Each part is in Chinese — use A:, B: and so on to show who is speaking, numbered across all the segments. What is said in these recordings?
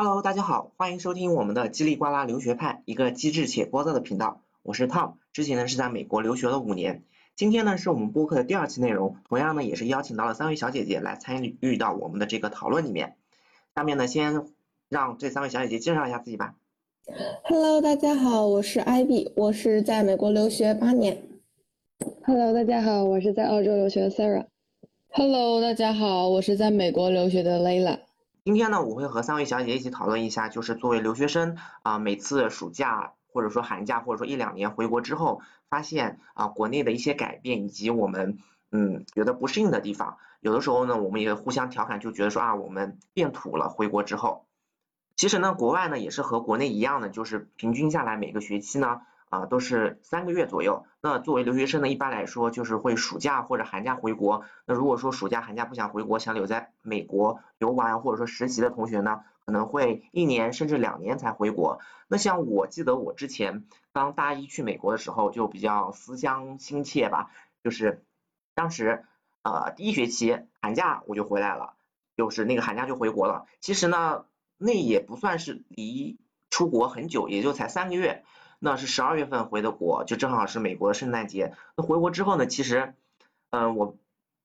A: Hello，大家好，欢迎收听我们的叽里呱啦留学派，一个机智且聒噪的频道。我是 Tom，之前呢是在美国留学了五年。今天呢是我们播客的第二期内容，同样呢也是邀请到了三位小姐姐来参与到我们的这个讨论里面。下面呢先让这三位小姐姐介绍一下自己吧。
B: Hello，大家好，我是 Ivy，我是在美国留学八年。
C: Hello，大家好，我是在澳洲留学的 Sarah。
D: Hello，大家好，我是在美国留学的 Layla。
A: 今天呢，我会和三位小姐一起讨论一下，就是作为留学生啊，每次暑假或者说寒假或者说一两年回国之后，发现啊国内的一些改变以及我们嗯觉得不适应的地方。有的时候呢，我们也互相调侃，就觉得说啊我们变土了。回国之后，其实呢，国外呢也是和国内一样的，就是平均下来每个学期呢。啊，都是三个月左右。那作为留学生呢，一般来说就是会暑假或者寒假回国。那如果说暑假寒假不想回国，想留在美国游玩或者说实习的同学呢，可能会一年甚至两年才回国。那像我记得我之前刚大一去美国的时候，就比较思乡心切吧，就是当时呃第一学期寒假我就回来了，就是那个寒假就回国了。其实呢，那也不算是离出国很久，也就才三个月。那是十二月份回的国，就正好是美国的圣诞节。那回国之后呢，其实，嗯，我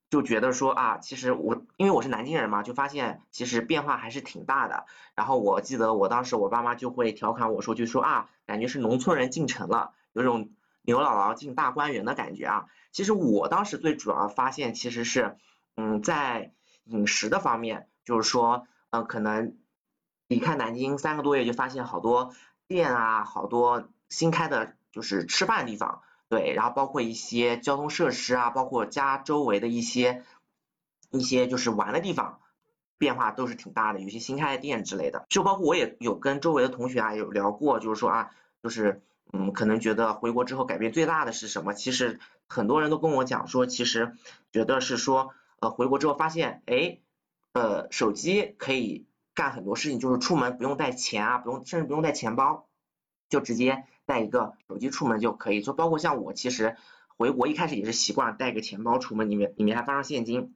A: 就觉得说啊，其实我因为我是南京人嘛，就发现其实变化还是挺大的。然后我记得我当时我爸妈就会调侃我说，就说啊，感觉是农村人进城了，有种牛姥姥进大观园的感觉啊。其实我当时最主要发现其实是，嗯，在饮食的方面，就是说，嗯，可能离开南京三个多月，就发现好多店啊，好多。新开的就是吃饭地方，对，然后包括一些交通设施啊，包括家周围的一些一些就是玩的地方，变化都是挺大的，有些新开的店之类的，就包括我也有跟周围的同学啊有聊过，就是说啊，就是嗯，可能觉得回国之后改变最大的是什么？其实很多人都跟我讲说，其实觉得是说，呃，回国之后发现，哎，呃，手机可以干很多事情，就是出门不用带钱啊，不用，甚至不用带钱包，就直接。带一个手机出门就可以，就包括像我其实回国一开始也是习惯带个钱包出门，里面里面还放上现金。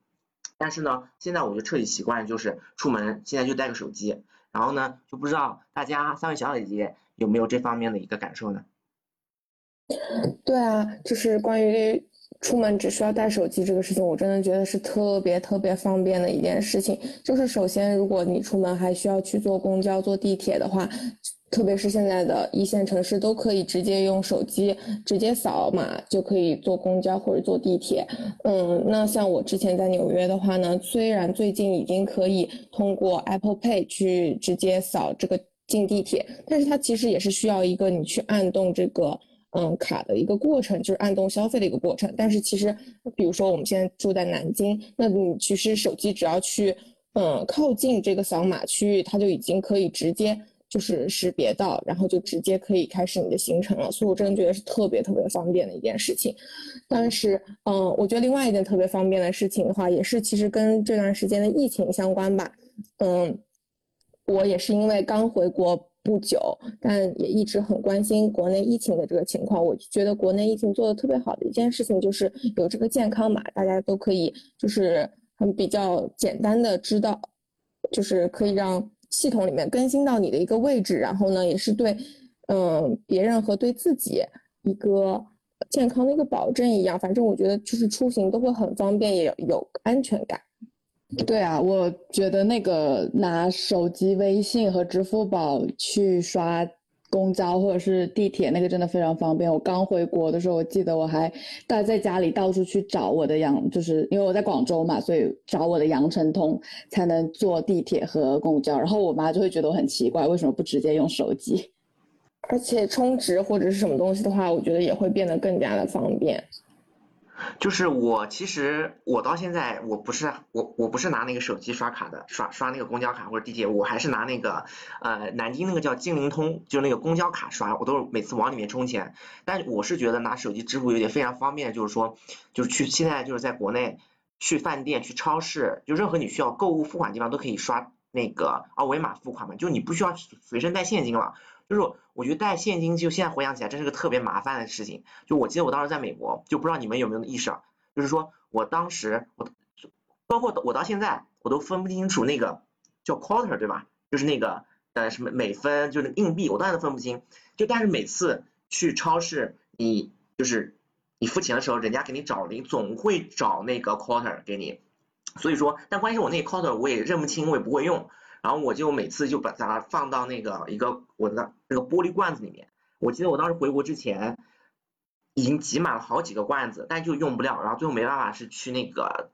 A: 但是呢，现在我就彻底习惯就是出门现在就带个手机。然后呢，就不知道大家三位小姐姐有没有这方面的一个感受呢？
B: 对啊，就是关于出门只需要带手机这个事情，我真的觉得是特别特别方便的一件事情。就是首先，如果你出门还需要去坐公交、坐地铁的话。特别是现在的一线城市，都可以直接用手机直接扫码就可以坐公交或者坐地铁。嗯，那像我之前在纽约的话呢，虽然最近已经可以通过 Apple Pay 去直接扫这个进地铁，但是它其实也是需要一个你去按动这个嗯卡的一个过程，就是按动消费的一个过程。但是其实，比如说我们现在住在南京，那你其实手机只要去嗯靠近这个扫码区域，它就已经可以直接。就是识别到，然后就直接可以开始你的行程了，所以我真的觉得是特别特别方便的一件事情。但是，嗯，我觉得另外一件特别方便的事情的话，也是其实跟这段时间的疫情相关吧。嗯，我也是因为刚回国不久，但也一直很关心国内疫情的这个情况。我觉得国内疫情做的特别好的一件事情就是有这个健康码，大家都可以就是很比较简单的知道，就是可以让。系统里面更新到你的一个位置，然后呢，也是对，嗯，别人和对自己一个健康的一个保证一样。反正我觉得就是出行都会很方便，也有安全感。
D: 对啊，我觉得那个拿手机微信和支付宝去刷。公交或者是地铁，那个真的非常方便。我刚回国的时候，我记得我还待在家里到处去找我的羊，就是因为我在广州嘛，所以找我的羊城通才能坐地铁和公交。然后我妈就会觉得我很奇怪，为什么不直接用手机？
B: 而且充值或者是什么东西的话，我觉得也会变得更加的方便。
A: 就是我其实我到现在我不是我我不是拿那个手机刷卡的，刷刷那个公交卡或者地铁，我还是拿那个呃南京那个叫金灵通，就那个公交卡刷，我都是每次往里面充钱。但我是觉得拿手机支付有点非常方便，就是说就是去现在就是在国内去饭店去超市，就任何你需要购物付款地方都可以刷那个二维码付款嘛，就你不需要随身带现金了。就是我觉得带现金，就现在回想起来，真是个特别麻烦的事情。就我记得我当时在美国，就不知道你们有没有意识啊，就是说我当时我，包括我到现在，我都分不清楚那个叫 quarter 对吧？就是那个呃什么美分，就是硬币，我当然都分不清。就但是每次去超市，你就是你付钱的时候，人家给你找零，总会找那个 quarter 给你。所以说，但关键是我那 quarter 我也认不清，我也不会用。然后我就每次就把它放到那个一个我的那个玻璃罐子里面。我记得我当时回国之前，已经挤满了好几个罐子，但就用不了。然后最后没办法是去那个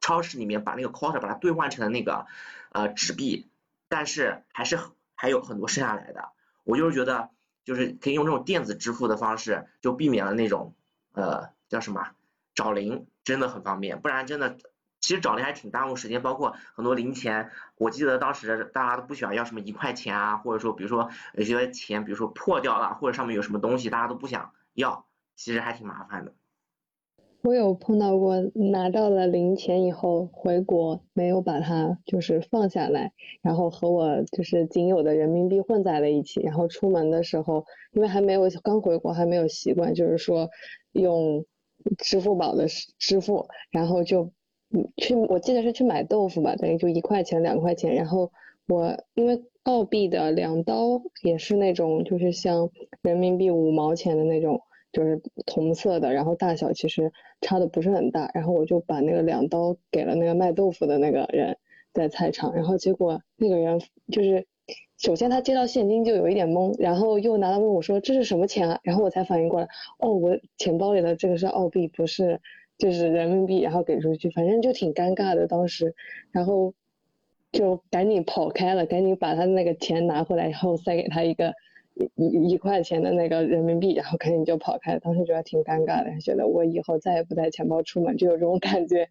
A: 超市里面把那个 quarter 把它兑换成了那个呃纸币，但是还是还有很多剩下来的。我就是觉得就是可以用这种电子支付的方式，就避免了那种呃叫什么找零，真的很方便。不然真的。其实找零还挺耽误时间，包括很多零钱。我记得当时大家都不喜欢要什么一块钱啊，或者说比如说有些钱，比如说破掉了，或者上面有什么东西，大家都不想要，其实还挺麻烦的。
C: 我有碰到过拿到了零钱以后回国没有把它就是放下来，然后和我就是仅有的人民币混在了一起，然后出门的时候因为还没有刚回国还没有习惯，就是说用支付宝的支付，然后就。去，我记得是去买豆腐吧，等于就一块钱两块钱。然后我因为澳币的两刀也是那种，就是像人民币五毛钱的那种，就是同色的，然后大小其实差的不是很大。然后我就把那个两刀给了那个卖豆腐的那个人，在菜场。然后结果那个人就是，首先他接到现金就有一点懵，然后又拿来问我说这是什么钱啊？然后我才反应过来，哦，我钱包里的这个是澳币，不是。就是人民币，然后给出去，反正就挺尴尬的当时，然后就赶紧跑开了，赶紧把他那个钱拿回来，然后塞给他一个一一块钱的那个人民币，然后赶紧就跑开。当时觉得挺尴尬的，觉得我以后再也不带钱包出门，就有这种感觉。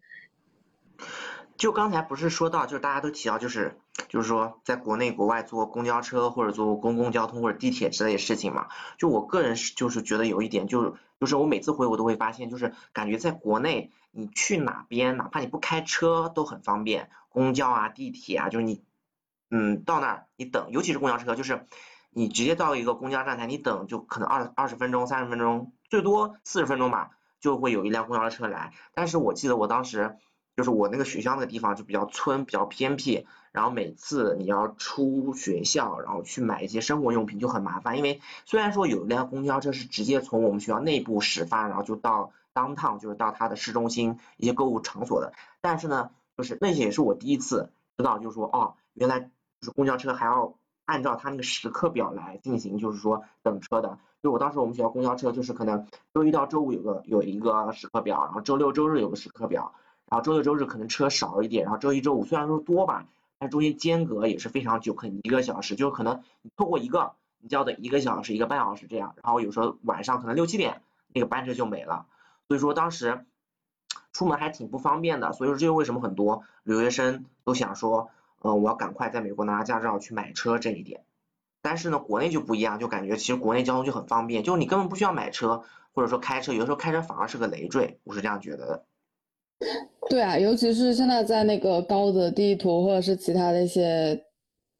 A: 就刚才不是说到，就是大家都提到，就是就是说，在国内国外坐公交车或者坐公共交通或者地铁之类的事情嘛。就我个人是就是觉得有一点，就是就是我每次回我都会发现，就是感觉在国内你去哪边，哪怕你不开车都很方便，公交啊、地铁啊，就是你嗯到那儿你等，尤其是公交车，就是你直接到一个公交站台，你等就可能二二十分钟、三十分钟，最多四十分钟吧，就会有一辆公交车来。但是我记得我当时。就是我那个学校那个地方就比较村比较偏僻，然后每次你要出学校，然后去买一些生活用品就很麻烦。因为虽然说有一辆公交车是直接从我们学校内部始发，然后就到当趟，就是到它的市中心一些购物场所的，但是呢，就是那些也是我第一次知道，就是说哦，原来就是公交车还要按照它那个时刻表来进行，就是说等车的。就我当时我们学校公交车就是可能周一到周五有个有一个时刻表，然后周六周日有个时刻表。然后周六周日可能车少一点，然后周一周五虽然说多吧，但中间间隔也是非常久，可能一个小时，就可能你错过一个，你就要等一个小时一个半小时这样。然后有时候晚上可能六七点那个班车就没了，所以说当时出门还挺不方便的。所以说这就为什么很多留学生都想说，嗯，我要赶快在美国拿驾照去买车这一点。但是呢，国内就不一样，就感觉其实国内交通就很方便，就是你根本不需要买车，或者说开车，有的时候开车反而是个累赘，我是这样觉得的。
D: 对啊，尤其是现在在那个高德地图或者是其他的一些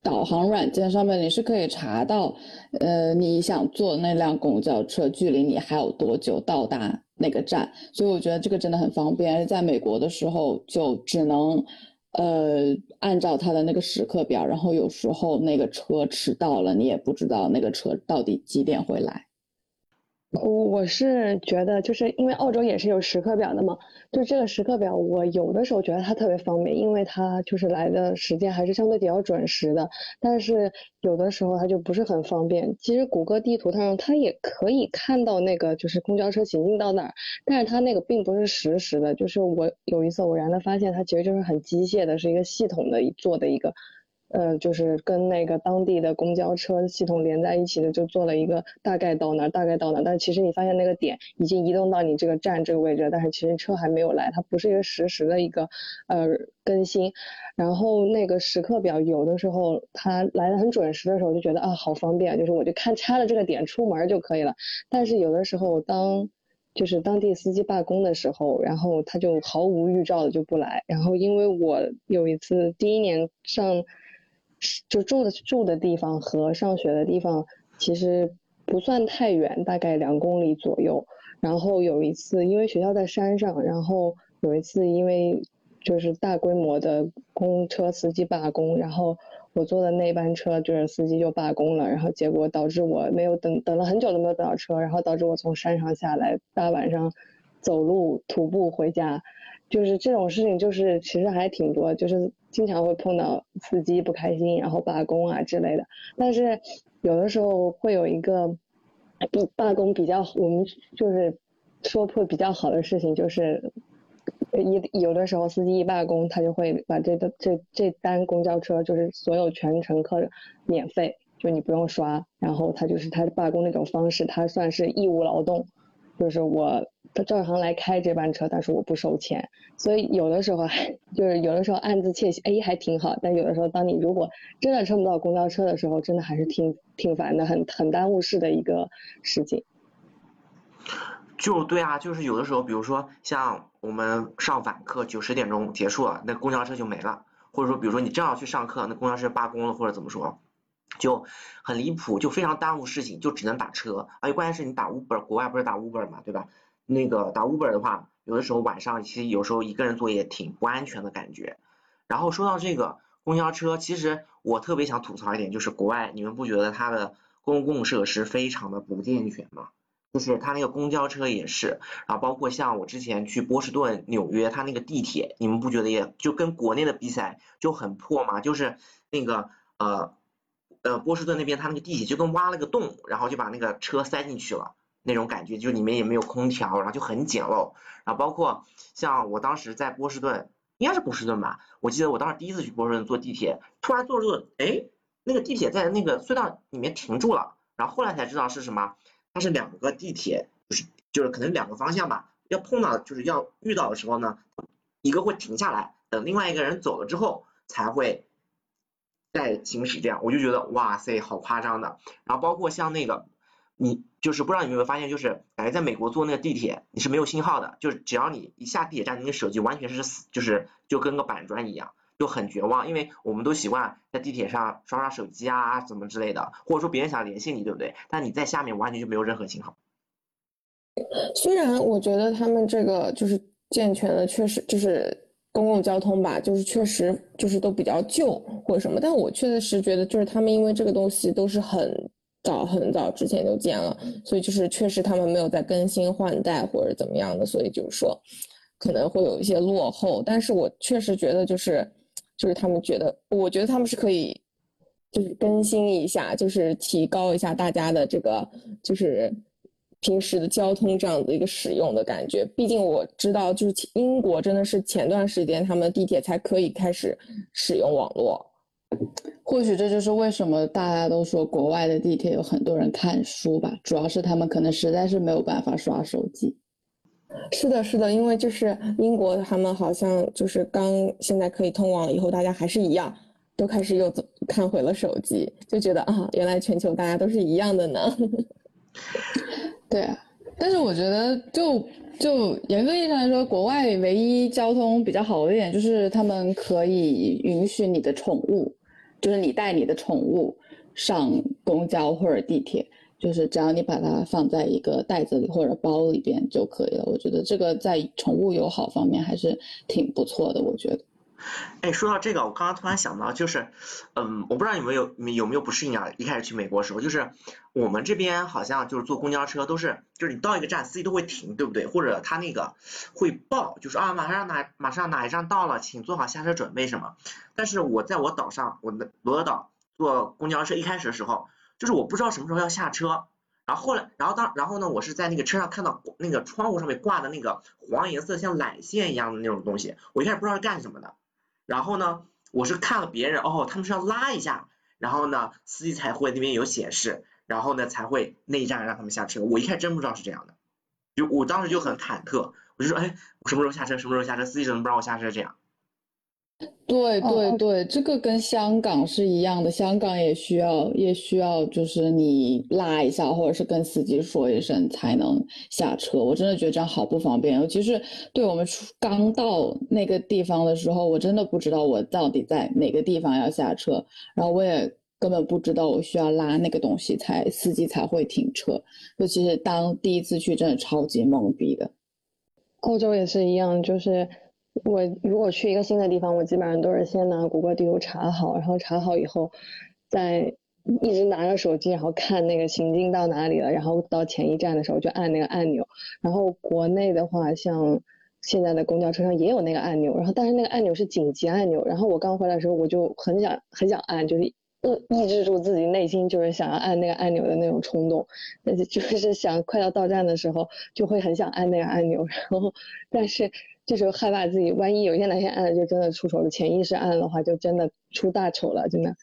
D: 导航软件上面，你是可以查到，呃，你想坐那辆公交车距离你还有多久到达那个站。所以我觉得这个真的很方便。而在美国的时候就只能，呃，按照它的那个时刻表，然后有时候那个车迟到了，你也不知道那个车到底几点会来。
C: 我我是觉得，就是因为澳洲也是有时刻表的嘛，就这个时刻表，我有的时候觉得它特别方便，因为它就是来的时间还是相对比较准时的。但是有的时候它就不是很方便。其实谷歌地图上它也可以看到那个就是公交车行进到哪儿，但是它那个并不是实时的。就是我有一次偶然的发现，它其实就是很机械的，是一个系统的做的一个。呃，就是跟那个当地的公交车系统连在一起的，就做了一个大概到哪，大概到哪。但其实你发现那个点已经移动到你这个站这个位置，但是其实车还没有来，它不是一个实时的一个呃更新。然后那个时刻表有的时候它来的很准时的时候，就觉得啊好方便，就是我就看掐了这个点出门就可以了。但是有的时候当就是当地司机罢工的时候，然后他就毫无预兆的就不来。然后因为我有一次第一年上。就住的住的地方和上学的地方其实不算太远，大概两公里左右。然后有一次，因为学校在山上，然后有一次因为就是大规模的公车司机罢工，然后我坐的那班车就是司机就罢工了，然后结果导致我没有等等了很久都没有等到车，然后导致我从山上下来，大晚上走路徒步回家，就是这种事情就是其实还挺多，就是经常会碰到司机不开心，然后罢工啊之类的。但是有的时候会有一个罢工比较我们就是说会比较好的事情就是。一有的时候司机一罢工，他就会把这个这这单公交车就是所有全乘客免费，就你不用刷。然后他就是他罢工那种方式，他算是义务劳动，就是我他照常来开这班车，但是我不收钱。所以有的时候就是有的时候暗自窃喜，哎还挺好。但有的时候当你如果真的乘不到公交车的时候，真的还是挺挺烦的，很很耽误事的一个事情。
A: 就对啊，就是有的时候，比如说像我们上晚课九十点钟结束了，那公交车就没了，或者说比如说你正要去上课，那公交车罢工了或者怎么说，就很离谱，就非常耽误事情，就只能打车。而且关键是你打 Uber，国外不是打 Uber 嘛，对吧？那个打 Uber 的话，有的时候晚上其实有时候一个人坐也挺不安全的感觉。然后说到这个公交车，其实我特别想吐槽一点，就是国外你们不觉得它的公共设施非常的不健全吗？就是它那个公交车也是，然后包括像我之前去波士顿、纽约，它那个地铁，你们不觉得也就跟国内的比起来就很破吗？就是那个呃呃波士顿那边他那个地铁就跟挖了个洞，然后就把那个车塞进去了那种感觉，就里面也没有空调，然后就很简陋。然后包括像我当时在波士顿，应该是波士顿吧，我记得我当时第一次去波士顿坐地铁，突然坐着坐，哎，那个地铁在那个隧道里面停住了，然后后来才知道是什么。它是两个地铁，就是就是可能两个方向吧，要碰到就是要遇到的时候呢，一个会停下来，等另外一个人走了之后才会在行驶。这样我就觉得哇塞，好夸张的。然后包括像那个，你就是不知道你有没有发现，就是感觉在美国坐那个地铁你是没有信号的，就是只要你一下地铁站，你的手机完全是死，就是就跟个板砖一样。就很绝望，因为我们都习惯在地铁上刷刷手机啊，怎么之类的，或者说别人想联系你，对不对？但你在下面完全就没有任何信号。
B: 虽然我觉得他们这个就是健全的，确实就是公共交通吧，就是确实就是都比较旧或者什么，但我确实是觉得就是他们因为这个东西都是很早很早之前就建了，所以就是确实他们没有在更新换代或者怎么样的，所以就是说可能会有一些落后。但是我确实觉得就是。就是他们觉得，我觉得他们是可以，就是更新一下，就是提高一下大家的这个，就是平时的交通这样的一个使用的感觉。毕竟我知道，就是英国真的是前段时间他们地铁才可以开始使用网络。
D: 或许这就是为什么大家都说国外的地铁有很多人看书吧，主要是他们可能实在是没有办法刷手机。
B: 是的，是的，因为就是英国，他们好像就是刚现在可以通网了以后，大家还是一样，都开始又看回了手机，就觉得啊，原来全球大家都是一样的呢。
D: 对啊，但是我觉得，就就严格意义上来说，国外唯一交通比较好的一点就是他们可以允许你的宠物，就是你带你的宠物上公交或者地铁。就是只要你把它放在一个袋子里或者包里边就可以了。我觉得这个在宠物友好方面还是挺不错的。我觉得。
A: 哎，说到这个，我刚刚突然想到，就是，嗯，我不知道有没有有没有不适应啊？一开始去美国的时候，就是我们这边好像就是坐公交车都是，就是你到一个站，司机都会停，对不对？或者他那个会报，就是啊，马上哪马上哪一站到了，请做好下车准备什么。但是我在我岛上，我的罗德岛坐公交车一开始的时候。就是我不知道什么时候要下车，然后后来，然后当然后呢，我是在那个车上看到那个窗户上面挂的那个黄颜色像缆线一样的那种东西，我一开始不知道是干什么的，然后呢，我是看了别人，哦，他们是要拉一下，然后呢，司机才会那边有显示，然后呢才会那一站让他们下车，我一开始真不知道是这样的，就我当时就很忐忑，我就说，哎，我什么时候下车？什么时候下车？司机怎么不让我下车？这样。
D: 对对对，这个跟香港是一样的，香港也需要也需要，就是你拉一下，或者是跟司机说一声才能下车。我真的觉得这样好不方便，尤其是对我们刚到那个地方的时候，我真的不知道我到底在哪个地方要下车，然后我也根本不知道我需要拉那个东西才司机才会停车。尤其是当第一次去，真的超级懵逼的。
C: 欧洲也是一样，就是。我如果去一个新的地方，我基本上都是先拿谷歌地图查好，然后查好以后，再一直拿着手机，然后看那个行进到哪里了，然后到前一站的时候就按那个按钮。然后国内的话，像现在的公交车上也有那个按钮，然后但是那个按钮是紧急按钮。然后我刚回来的时候，我就很想很想按，就是遏抑制住自己内心就是想要按那个按钮的那种冲动，那 就是想快要到站的时候就会很想按那个按钮，然后但是。这时候害怕自己，万一有一天哪天按了就真的出丑了，潜意识按的话就真的出大丑了，真的。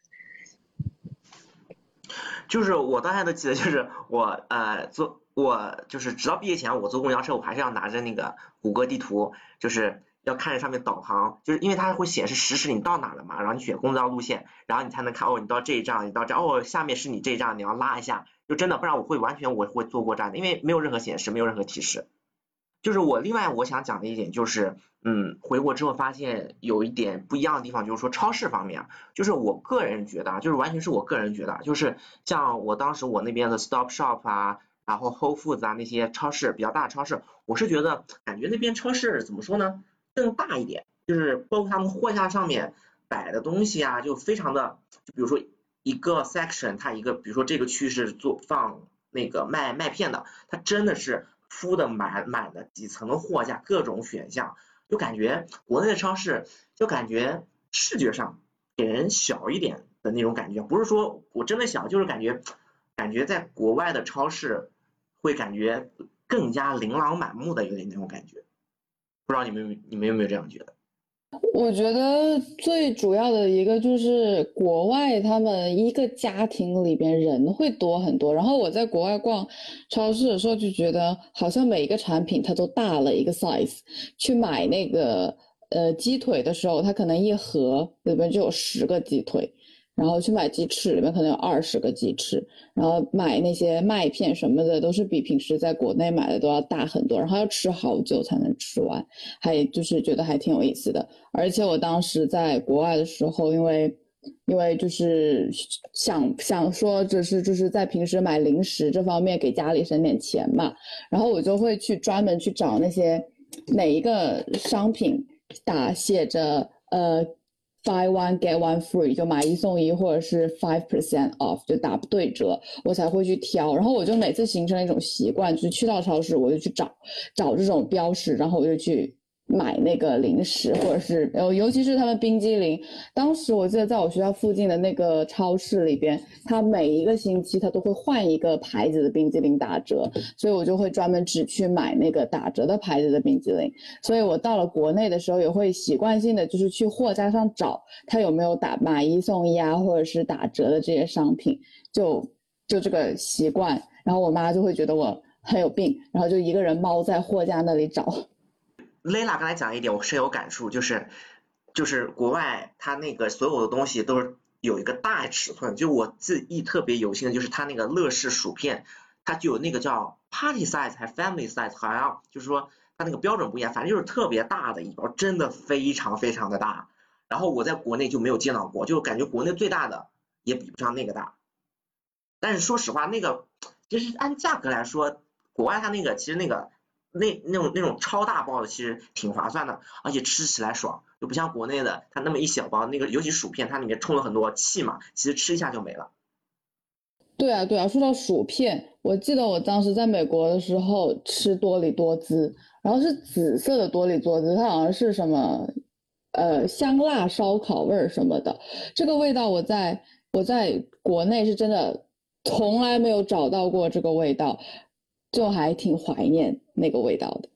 A: 就是我到现在都记得，就是我呃坐我就是直到毕业前我坐公交车，我还是要拿着那个谷歌地图，就是要看着上面导航，就是因为它会显示实时你到哪了嘛，然后你选公交路线，然后你才能看哦你到这一站，你到这哦下面是你这一站，你要拉一下，就真的不然我会完全我会坐过站的，因为没有任何显示，没有任何提示。就是我另外我想讲的一点就是，嗯，回国之后发现有一点不一样的地方，就是说超市方面啊，就是我个人觉得啊，就是完全是我个人觉得，就是像我当时我那边的 Stop Shop 啊，然后 Whole Foods 啊那些超市比较大的超市，我是觉得感觉那边超市怎么说呢，更大一点，就是包括他们货架上面摆的东西啊，就非常的，就比如说一个 section 它一个，比如说这个区是做放那个卖麦片的，它真的是。铺的满满的几层的货架，各种选项，就感觉国内的超市就感觉视觉上给人小一点的那种感觉，不是说我真的小，就是感觉感觉在国外的超市会感觉更加琳琅满目的有点那种感觉，不知道你们你们有没有这样觉得？
D: 我觉得最主要的一个就是国外，他们一个家庭里边人会多很多。然后我在国外逛超市的时候，就觉得好像每一个产品它都大了一个 size。去买那个呃鸡腿的时候，它可能一盒里边就有十个鸡腿。然后去买鸡翅，里面可能有二十个鸡翅，然后买那些麦片什么的，都是比平时在国内买的都要大很多，然后要吃好久才能吃完，还就是觉得还挺有意思的。而且我当时在国外的时候，因为因为就是想想说，就是就是在平时买零食这方面给家里省点钱嘛，然后我就会去专门去找那些哪一个商品打写着呃。Buy one get one free，就买一送一，或者是 five percent off，就打不对折，我才会去挑。然后我就每次形成一种习惯，就是去到超市我就去找，找这种标识，然后我就去。买那个零食，或者是呃，尤其是他们冰激凌。当时我记得在我学校附近的那个超市里边，它每一个星期它都会换一个牌子的冰激凌打折，所以我就会专门只去买那个打折的牌子的冰激凌。所以我到了国内的时候，也会习惯性的就是去货架上找它有没有打买一送一啊，或者是打折的这些商品，就就这个习惯。然后我妈就会觉得我很有病，然后就一个人猫在货架那里找。
A: 雷拉刚才讲一点，我深有感触，就是就是国外它那个所有的东西都是有一个大尺寸，就我记忆特别犹新的就是它那个乐事薯片，它就有那个叫 party size 还 family size，好像就是说它那个标准不一样，反正就是特别大的一包，真的非常非常的大。然后我在国内就没有见到过，就感觉国内最大的也比不上那个大。但是说实话，那个其实按价格来说，国外它那个其实那个。那那种那种超大包的其实挺划算的，而且吃起来爽，就不像国内的它那么一小包，那个尤其薯片它里面充了很多气嘛，其实吃一下就没了。
D: 对啊对啊，说到薯片，我记得我当时在美国的时候吃多利多滋，然后是紫色的多利多滋，它好像是什么呃香辣烧烤味儿什么的，这个味道我在我在国内是真的从来没有找到过这个味道。就还挺怀念那个味道的，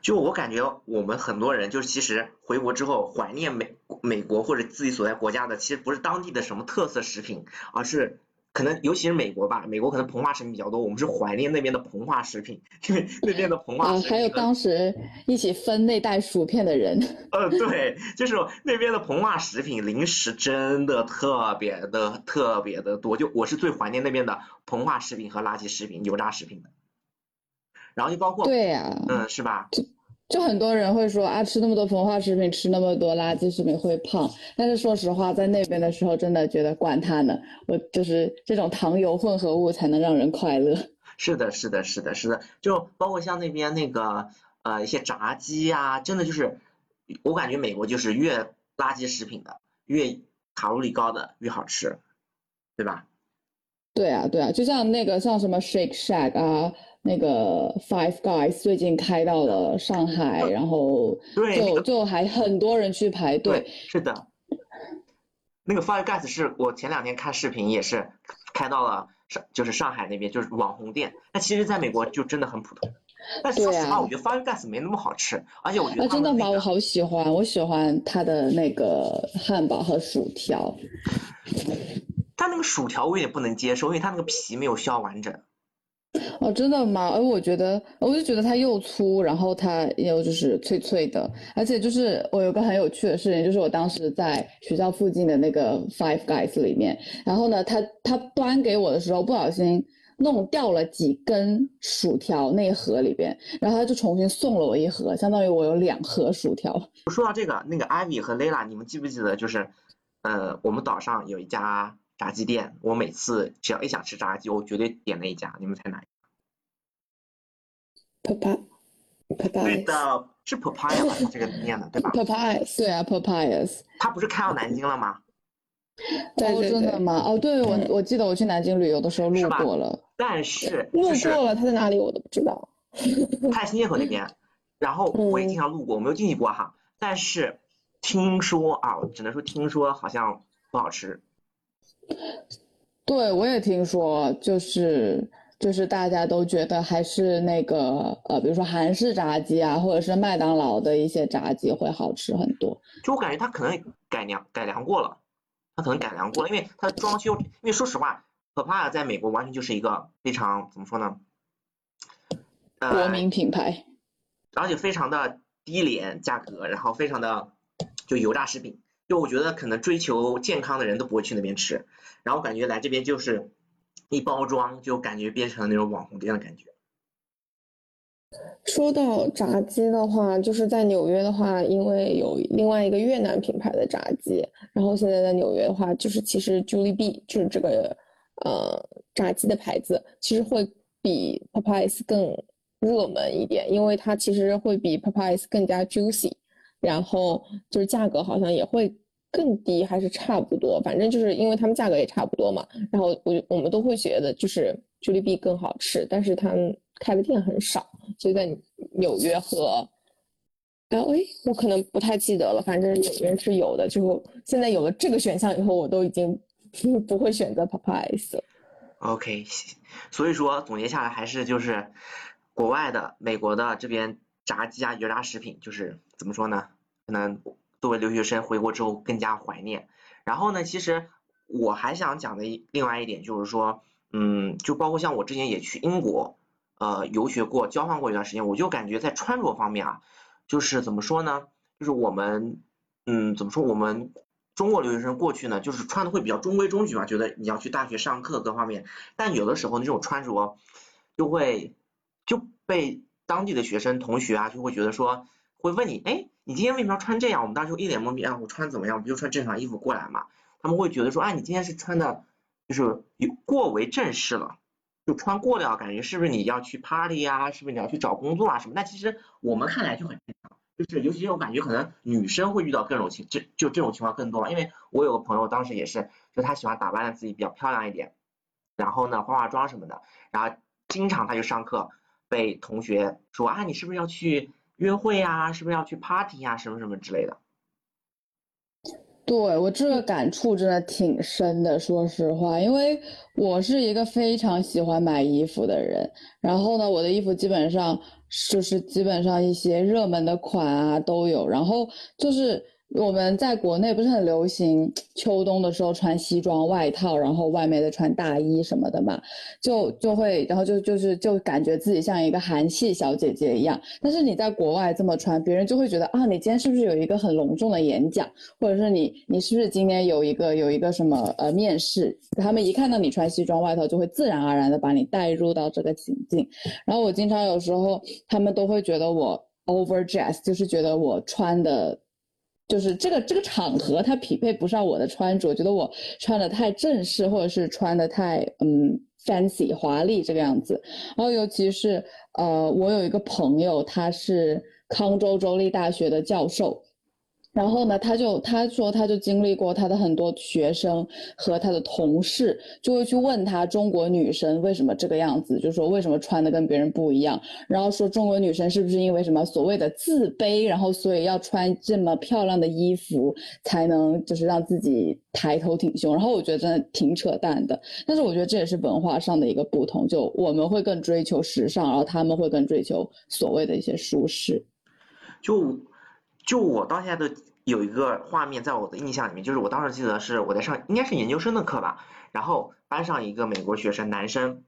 A: 就我感觉我们很多人就是其实回国之后怀念美美国或者自己所在国家的，其实不是当地的什么特色食品，而是可能尤其是美国吧，美国可能膨化食品比较多，我们是怀念那边的膨化食品，因为那边的膨化食品。
D: 还有当时一起分那袋薯片的人。
A: 呃，对，就是那边的膨化食品零食真的特别的特别的多，就我是最怀念那边的膨化食品和垃圾食品、油炸食品的。然后就包括
D: 对呀，
A: 嗯，是吧？
D: 就就很多人会说啊，吃那么多膨化食品，吃那么多垃圾食品会胖。但是说实话，在那边的时候，真的觉得管他呢，我就是这种糖油混合物才能让人快乐。
A: 是的，是的，是的，是的。就包括像那边那个呃一些炸鸡啊，真的就是我感觉美国就是越垃圾食品的越卡路里高的越好吃，对吧？
D: 对啊，对啊，就像那个像什么 Shake Shack 啊，那个 Five Guys 最近开到了上海，然后 就就还很多人去排队。
A: 是的，那个 Five Guys 是我前两天看视频也是开到了上，就是上海那边就是网红店，那其实在美国就真的很普通。但说实话，我觉得 Five Guys 没那么好吃，而且我觉得那
D: 真的吗？我好喜欢，我喜欢它的那个汉堡和薯条。
A: 它那个薯条我有点不能接受，因为它那个皮没有削完整。
D: 哦，真的吗？而我觉得，我就觉得它又粗，然后它又就是脆脆的，而且就是我有个很有趣的事情，就是我当时在学校附近的那个 Five Guys 里面，然后呢，他他端给我的时候不小心弄掉了几根薯条那一盒里边，然后他就重新送了我一盒，相当于我有两盒薯条。
A: 说到这个，那个 Ivy 和 Layla，你们记不记得，就是呃，我们岛上有一家。炸鸡店，我每次只要一想吃炸鸡，我绝对点那一家。你们猜哪一
B: 家？Papaya，
A: 对的，是 Papaya 吧？这个念的对吧
B: ？Papaya，
D: 对啊，Papaya。
A: 他不是开到南京了吗？
B: 哦，
D: 真的吗？哦，对，我我记得我去南京旅游的时候路过了。
A: 但是
B: 路过了，他在哪里我都不知道。
A: 他在新街口那边，然后我也经常路过，我没有进去过哈。但是听说啊，只能说听说，好像不好吃。
D: 对，我也听说，就是就是大家都觉得还是那个呃，比如说韩式炸鸡啊，或者是麦当劳的一些炸鸡会好吃很多。
A: 就我感觉它可能改良改良过了，它可能改良过了，因为它的装修，因为说实话，Papaya 在美国完全就是一个非常怎么说呢？
D: 国民品牌，
A: 而且非常的低廉价格，然后非常的就油炸食品。就我觉得可能追求健康的人都不会去那边吃，然后感觉来这边就是一包装就感觉变成了那种网红店的感觉。
B: 说到炸鸡的话，就是在纽约的话，因为有另外一个越南品牌的炸鸡，然后现在在纽约的话，就是其实 Julie B 就是这个呃炸鸡的牌子，其实会比 Popeyes 更热门一点，因为它其实会比 Popeyes 更加 juicy。然后就是价格好像也会更低，还是差不多，反正就是因为他们价格也差不多嘛。然后我我们都会觉得就是 Jollibee 更好吃，但是他们开的店很少，就在纽约和 L A，我可能不太记得了，反正纽约是有的。就现在有了这个选项以后，我都已经不 会选择 Popeyes 了。
A: OK，所以说总结下来还是就是国外的、美国的这边。炸鸡啊，油炸食品就是怎么说呢？可能作为留学生回国之后更加怀念。然后呢，其实我还想讲的另外一点就是说，嗯，就包括像我之前也去英国呃游学过，交换过一段时间，我就感觉在穿着方面啊，就是怎么说呢？就是我们嗯怎么说？我们中国留学生过去呢，就是穿的会比较中规中矩嘛，觉得你要去大学上课各方面，但有的时候那种穿着就会就被。当地的学生同学啊，就会觉得说，会问你，哎，你今天为什么要穿这样？我们当时就一脸懵逼啊，我穿怎么样？不就穿正常衣服过来嘛？他们会觉得说，哎，你今天是穿的，就是有过为正式了，就穿过了，感觉是不是你要去 party 啊？是不是你要去找工作啊什么？那其实我们看来就很正常，就是尤其是我感觉可能女生会遇到各种情，这就这种情况更多了。因为我有个朋友当时也是，就他喜欢打扮的自己比较漂亮一点，然后呢化化妆什么的，然后经常他就上课。被同学说啊，你是不是要去约会呀？是不是要去 party 呀？什么什么之类的。
D: 对我这个感触真的挺深的，说实话，因为我是一个非常喜欢买衣服的人，然后呢，我的衣服基本上就是基本上一些热门的款啊都有，然后就是。我们在国内不是很流行秋冬的时候穿西装外套，然后外面再穿大衣什么的嘛，就就会，然后就就是就感觉自己像一个韩系小姐姐一样。但是你在国外这么穿，别人就会觉得啊，你今天是不是有一个很隆重的演讲，或者是你你是不是今天有一个有一个什么呃面试？他们一看到你穿西装外套，就会自然而然的把你带入到这个情境。然后我经常有时候他们都会觉得我 over dress，就是觉得我穿的。就是这个这个场合，它匹配不上我的穿着，觉得我穿的太正式，或者是穿的太嗯 fancy 华丽这个样子。然后尤其是呃，我有一个朋友，他是康州州立大学的教授，然后呢，他就他说他就经历过他的很多学生和他的同事就会去问他中国女生为什么这个样子，就说为什么穿的跟别人不一样，然后说中国女生是不是因为什么所谓的自卑，然后所以要穿这么漂亮的衣服才能就是让自己抬头挺胸，然后我觉得真的挺扯淡的，但是我觉得这也是文化上的一个不同，就我们会更追求时尚，然后他们会更追求所谓的一些舒适，
A: 就。就我到现在都有一个画面在我的印象里面，就是我当时记得是我在上应该是研究生的课吧，然后班上一个美国学生男生，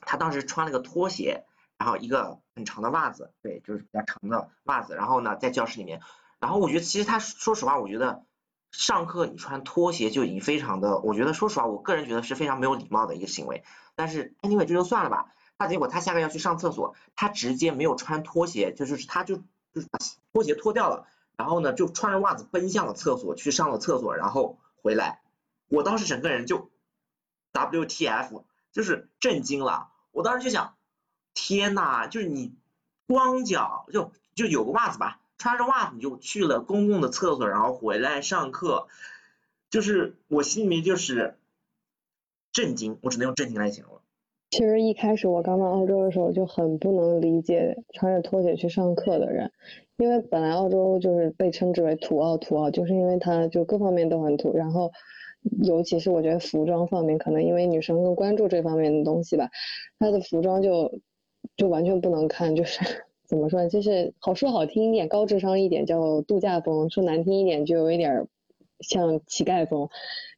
A: 他当时穿了个拖鞋，然后一个很长的袜子，对，就是比较长的袜子，然后呢在教室里面，然后我觉得其实他说实话，我觉得上课你穿拖鞋就已经非常的，我觉得说实话，我个人觉得是非常没有礼貌的一个行为，但是 anyway 这就算了吧，那结果他下课要去上厕所，他直接没有穿拖鞋，就是他就就是把拖鞋脱掉了。然后呢，就穿着袜子奔向了厕所，去上了厕所，然后回来。我当时整个人就 WTF，就是震惊了。我当时就想，天呐，就是你光脚就就有个袜子吧，穿着袜子你就去了公共的厕所，然后回来上课，就是我心里面就是震惊，我只能用震惊来形容。
C: 其实一开始我刚到澳洲的时候就很不能理解穿着拖鞋去上课的人。因为本来澳洲就是被称之为土澳，土澳就是因为它就各方面都很土，然后尤其是我觉得服装方面，可能因为女生更关注这方面的东西吧，它的服装就就完全不能看，就是 怎么说，就是好说好听一点，高智商一点叫度假风，说难听一点就有一点像乞丐风。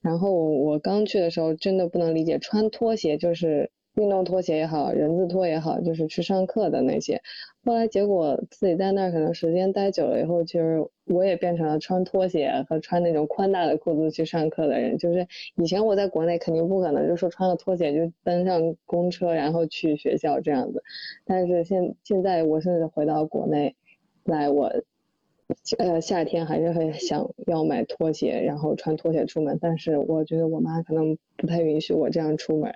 C: 然后我刚去的时候真的不能理解，穿拖鞋就是运动拖鞋也好，人字拖也好，就是去上课的那些。后来结果自己在那儿可能时间待久了以后，其实我也变成了穿拖鞋和穿那种宽大的裤子去上课的人。就是以前我在国内肯定不可能，就说穿了拖鞋就登上公车然后去学校这样子。但是现现在我甚至回到国内来，我呃夏天还是会想要买拖鞋，然后穿拖鞋出门。但是我觉得我妈可能不太允许我这样出门。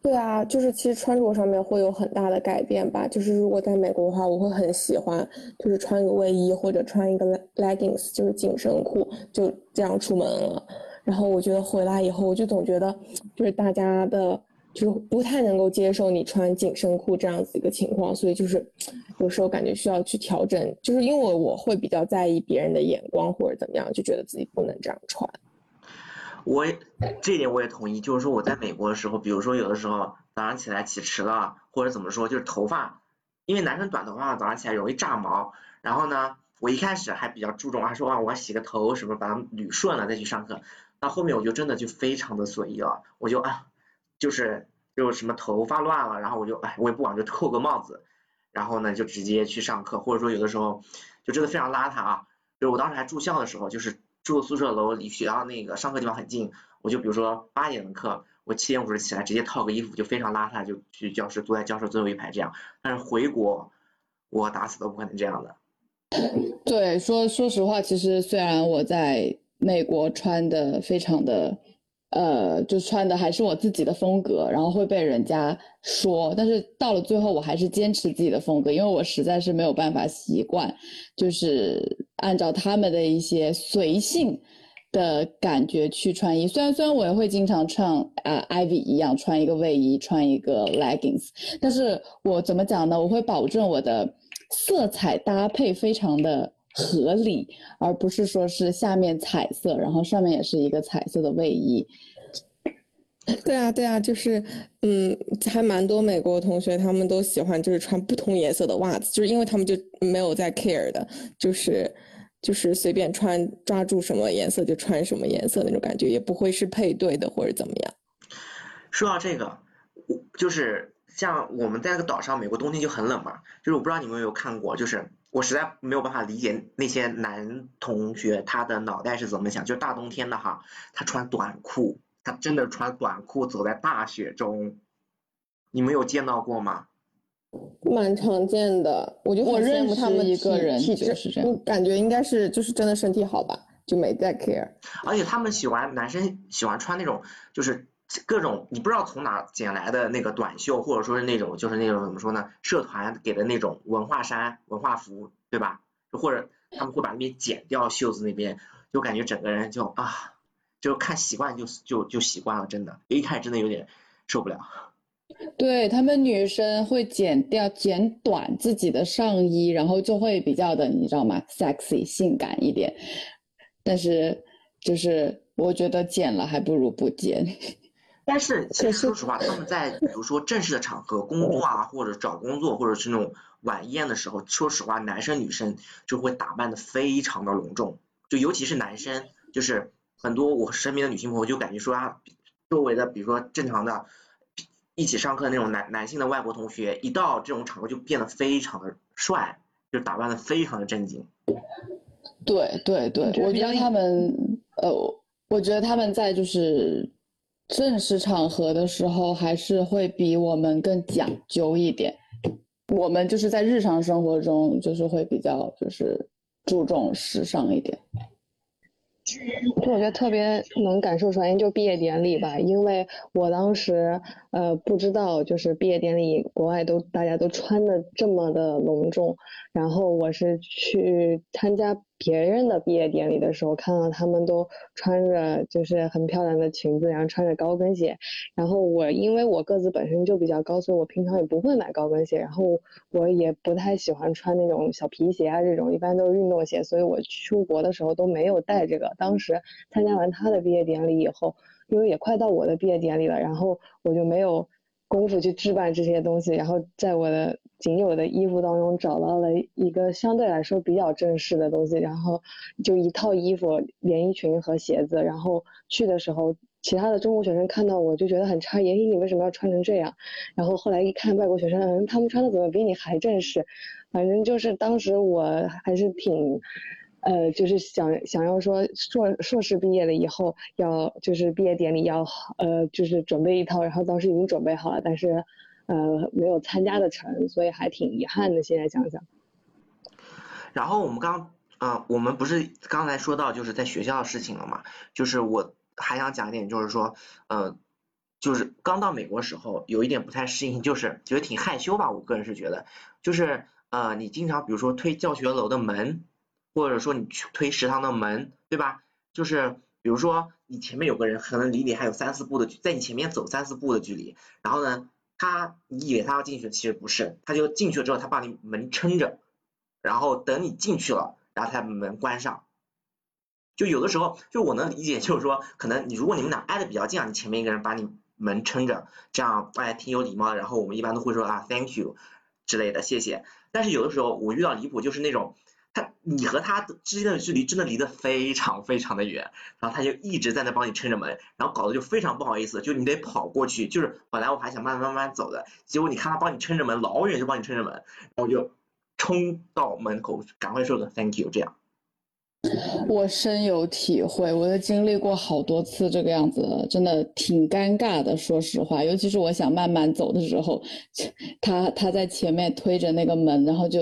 B: 对啊，就是其实穿着上面会有很大的改变吧。就是如果在美国的话，我会很喜欢，就是穿个卫衣或者穿一个 leggings，就是紧身裤，就这样出门了。然后我觉得回来以后，我就总觉得，就是大家的，就是不太能够接受你穿紧身裤这样子一个情况。所以就是有时候感觉需要去调整，就是因为我会比较在意别人的眼光或者怎么样，就觉得自己不能这样穿。
A: 我这点我也同意，就是说我在美国的时候，比如说有的时候早上起来起迟了，或者怎么说，就是头发，因为男生短头发早上起来容易炸毛，然后呢，我一开始还比较注重，还说啊我要洗个头什么把它捋顺了再去上课，到后面我就真的就非常的随意了，我就啊就是就什么头发乱了，然后我就哎我也不管就扣个帽子，然后呢就直接去上课，或者说有的时候就真的非常邋遢啊，就是我当时还住校的时候就是。住宿舍楼离学校那个上课地方很近，我就比如说八点的课，我七点五十起来，直接套个衣服就非常邋遢就去教室，坐在教室最后一排这样。但是回国，我打死都不可能这样的。
D: 对，说说实话，其实虽然我在美国穿的非常的。呃，就穿的还是我自己的风格，然后会被人家说，但是到了最后，我还是坚持自己的风格，因为我实在是没有办法习惯，就是按照他们的一些随性的感觉去穿衣。虽然虽然我也会经常穿啊 Ivy 一样穿一个卫衣，穿一个 leggings，但是我怎么讲呢？我会保证我的色彩搭配非常的。合理，而不是说是下面彩色，然后上面也是一个彩色的卫衣。
B: 对啊，对啊，就是，嗯，还蛮多美国同学他们都喜欢就是穿不同颜色的袜子，就是因为他们就没有在 care 的，就是就是随便穿，抓住什么颜色就穿什么颜色那种感觉，也不会是配对的或者怎么样。
A: 说到这个，就是像我们在那个岛上，美国冬天就很冷嘛，就是我不知道你们有没有看过，就是。我实在没有办法理解那些男同学他的脑袋是怎么想，就大冬天的哈，他穿短裤，他真的穿短裤走在大雪中，你们有见到过吗？
B: 蛮常见的，我就很羡慕他们
D: 一个人
B: 体质，感觉应该是就是真的身体好吧，就没在 care。
A: 而且他们喜欢男生喜欢穿那种就是。各种你不知道从哪捡来的那个短袖，或者说是那种就是那种怎么说呢？社团给的那种文化衫、文化服，对吧？或者他们会把那边剪掉袖子那边，就感觉整个人就啊，就看习惯就就就习惯了，真的，一开始真的有点受不了。
D: 对他们女生会剪掉、剪短自己的上衣，然后就会比较的，你知道吗？sexy 性感一点。但是就是我觉得剪了还不如不剪。
A: 但是其实说实话，他们在比如说正式的场合工作啊，或者找工作，或者是那种晚宴的时候，说实话，男生女生就会打扮的非常的隆重，就尤其是男生，就是很多我身边的女性朋友就感觉说啊，周围的比如说正常的一起上课的那种男男性的外国同学，一到这种场合就变得非常的帅，就打扮的非常的正经。
D: 对对对，我觉得他们呃，我觉得他们在就是。正式场合的时候，还是会比我们更讲究一点。我们就是在日常生活中，就是会比较就是注重时尚一点。
C: 就我觉得特别能感受出来，就毕业典礼吧，因为我当时呃不知道，就是毕业典礼国外都大家都穿的这么的隆重，然后我是去参加。别人的毕业典礼的时候，看到他们都穿着就是很漂亮的裙子，然后穿着高跟鞋。然后我因为我个子本身就比较高，所以我平常也不会买高跟鞋。然后我也不太喜欢穿那种小皮鞋啊，这种一般都是运动鞋。所以我出国的时候都没有带这个。当时参加完他的毕业典礼以后，因为也快到我的毕业典礼了，然后我就没有功夫去置办这些东西。然后在我的仅有的衣服当中找到了一个相对来说比较正式的东西，然后就一套衣服、连衣裙和鞋子。然后去的时候，其他的中国学生看到我就觉得很诧异，你为什么要穿成这样？然后后来一看外国学生，嗯，他们穿的怎么比你还正式？反正就是当时我还是挺，呃，就是想想要说硕硕士毕业了以后要就是毕业典礼要呃就是准备一套，然后当时已经准备好了，但是。呃，没有参加的成，所以还挺遗憾的。现在想想，
A: 然后我们刚，呃，我们不是刚才说到就是在学校的事情了嘛？就是我还想讲一点，就是说，呃，就是刚到美国时候有一点不太适应，就是觉得挺害羞吧。我个人是觉得，就是呃，你经常比如说推教学楼的门，或者说你去推食堂的门，对吧？就是比如说你前面有个人，可能离你还有三四步的，在你前面走三四步的距离，然后呢？他，你以为他要进去，其实不是，他就进去了之后，他把你门撑着，然后等你进去了，然后他把门关上。就有的时候，就我能理解，就是说，可能你如果你们俩挨得比较近啊，你前面一个人把你门撑着，这样哎挺有礼貌的。然后我们一般都会说啊，thank you 之类的，谢谢。但是有的时候我遇到离谱，就是那种。他，你和他之间的距离真的离得非常非常的远，然后他就一直在那帮你撑着门，然后搞得就非常不好意思，就你得跑过去，就是本来我还想慢慢慢慢走的，结果你看他帮你撑着门，老远就帮你撑着门，然后就冲到门口，赶快说个 thank you 这样。
D: 我深有体会，我都经历过好多次这个样子，真的挺尴尬的。说实话，尤其是我想慢慢走的时候，他他在前面推着那个门，然后就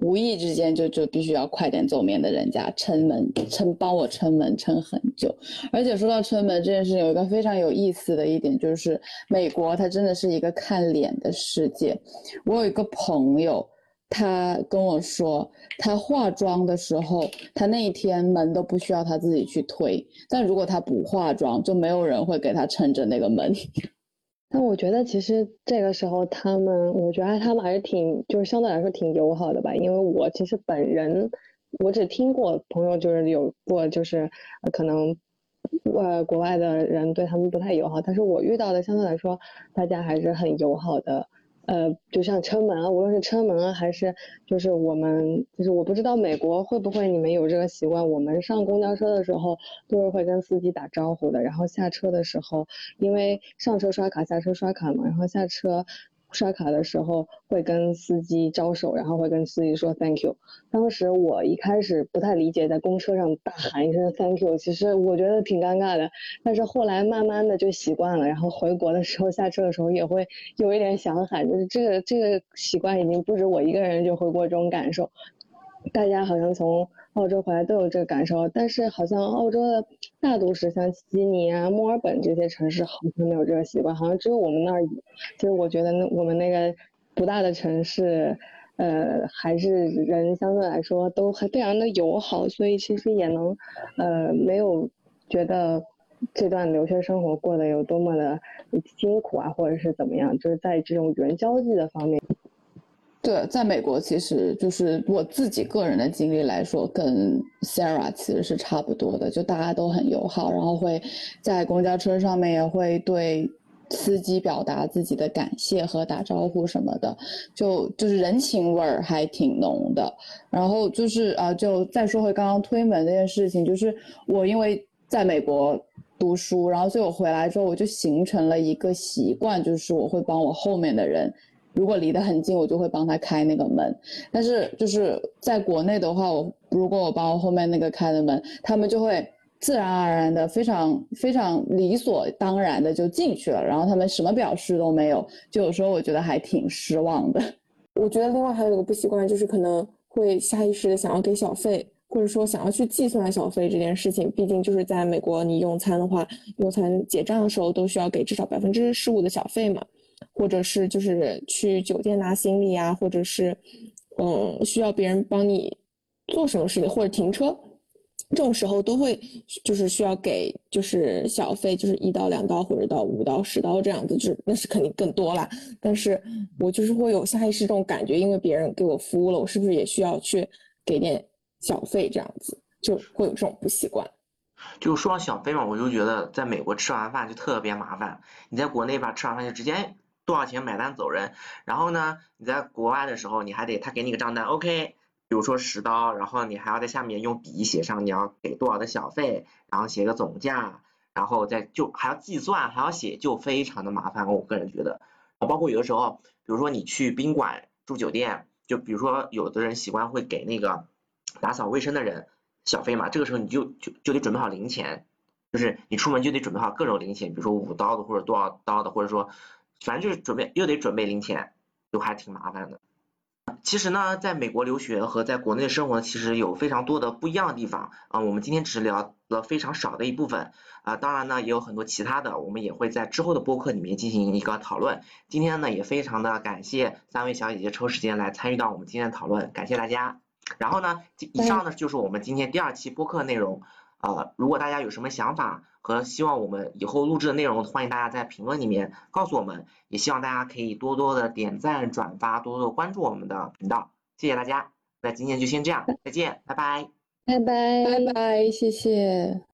D: 无意之间就就必须要快点走，免得人家撑门撑帮我撑门撑很久。而且说到撑门这件事，有一个非常有意思的一点就是，美国它真的是一个看脸的世界。我有一个朋友。他跟我说，他化妆的时候，他那一天门都不需要他自己去推。但如果他不化妆，就没有人会给他撑着那个门。
C: 但我觉得其实这个时候他们，我觉得他们还是挺，就是相对来说挺友好的吧。因为我其实本人，我只听过朋友就是有过，就是可能呃国外的人对他们不太友好，但是我遇到的相对来说，大家还是很友好的。呃，就像车门啊，无论是车门啊，还是就是我们，就是我不知道美国会不会你们有这个习惯，我们上公交车的时候都是会跟司机打招呼的，然后下车的时候，因为上车刷卡，下车刷卡嘛，然后下车。刷卡的时候会跟司机招手，然后会跟司机说 thank you。当时我一开始不太理解，在公车上大喊一声 thank you，其实我觉得挺尴尬的。但是后来慢慢的就习惯了，然后回国的时候下车的时候也会有一点想喊，就是这个这个习惯已经不止我一个人就回国这种感受。大家好像从澳洲回来都有这个感受，但是好像澳洲的大都市，像悉尼啊、墨尔本这些城市，好像没有这个习惯，好像只有我们那儿有。其实我觉得，那我们那个不大的城市，呃，还是人相对来说都还非常的友好，所以其实也能，呃，没有觉得这段留学生活过得有多么的辛苦啊，或者是怎么样，就是在这种语言交际的方面。
D: 对，在美国其实就是我自己个人的经历来说，跟 Sarah 其实是差不多的，就大家都很友好，然后会在公交车上面也会对司机表达自己的感谢和打招呼什么的，就就是人情味儿还挺浓的。然后就是啊，就再说回刚刚推门这件事情，就是我因为在美国读书，然后所以我回来之后我就形成了一个习惯，就是我会帮我后面的人。如果离得很近，我就会帮他开那个门。但是就是在国内的话，我如果我帮我后面那个开的门，他们就会自然而然的、非常非常理所当然的就进去了，然后他们什么表示都没有。就有时候我觉得还挺失望的。
B: 我觉得另外还有个不习惯，就是可能会下意识的想要给小费，或者说想要去计算小费这件事情。毕竟就是在美国，你用餐的话，用餐结账的时候都需要给至少百分之十五的小费嘛。或者是就是去酒店拿行李啊，或者是，嗯，需要别人帮你做什么事情，或者停车，这种时候都会就是需要给就是小费，就是一刀两刀或者到五刀十刀这样子，就是那是肯定更多啦。但是我就是会有下意识这种感觉，因为别人给我服务了，我是不是也需要去给点小费这样子，就会有这种不习惯。
A: 就说到小费嘛，我就觉得在美国吃完饭就特别麻烦，你在国内吧吃完饭就直接。多少钱买单走人，然后呢，你在国外的时候，你还得他给你个账单，OK，比如说十刀，然后你还要在下面用笔写上你要给多少的小费，然后写个总价，然后再就还要计算，还要写，就非常的麻烦。我个人觉得，包括有的时候，比如说你去宾馆住酒店，就比如说有的人习惯会给那个打扫卫生的人小费嘛，这个时候你就就就得准备好零钱，就是你出门就得准备好各种零钱，比如说五刀的或者多少刀的，或者说。反正就是准备又得准备零钱，就还挺麻烦的。其实呢，在美国留学和在国内生活其实有非常多的不一样的地方啊。我们今天只聊了非常少的一部分啊，当然呢也有很多其他的，我们也会在之后的播客里面进行一个讨论。今天呢也非常的感谢三位小姐姐抽时间来参与到我们今天的讨论，感谢大家。然后呢，以上呢就是我们今天第二期播客内容啊。如果大家有什么想法，和希望我们以后录制的内容，欢迎大家在评论里面告诉我们，也希望大家可以多多的点赞、转发，多多关注我们的频道，谢谢大家。那今天就先这样，再见，拜拜，
C: 拜拜，
D: 拜拜，谢谢。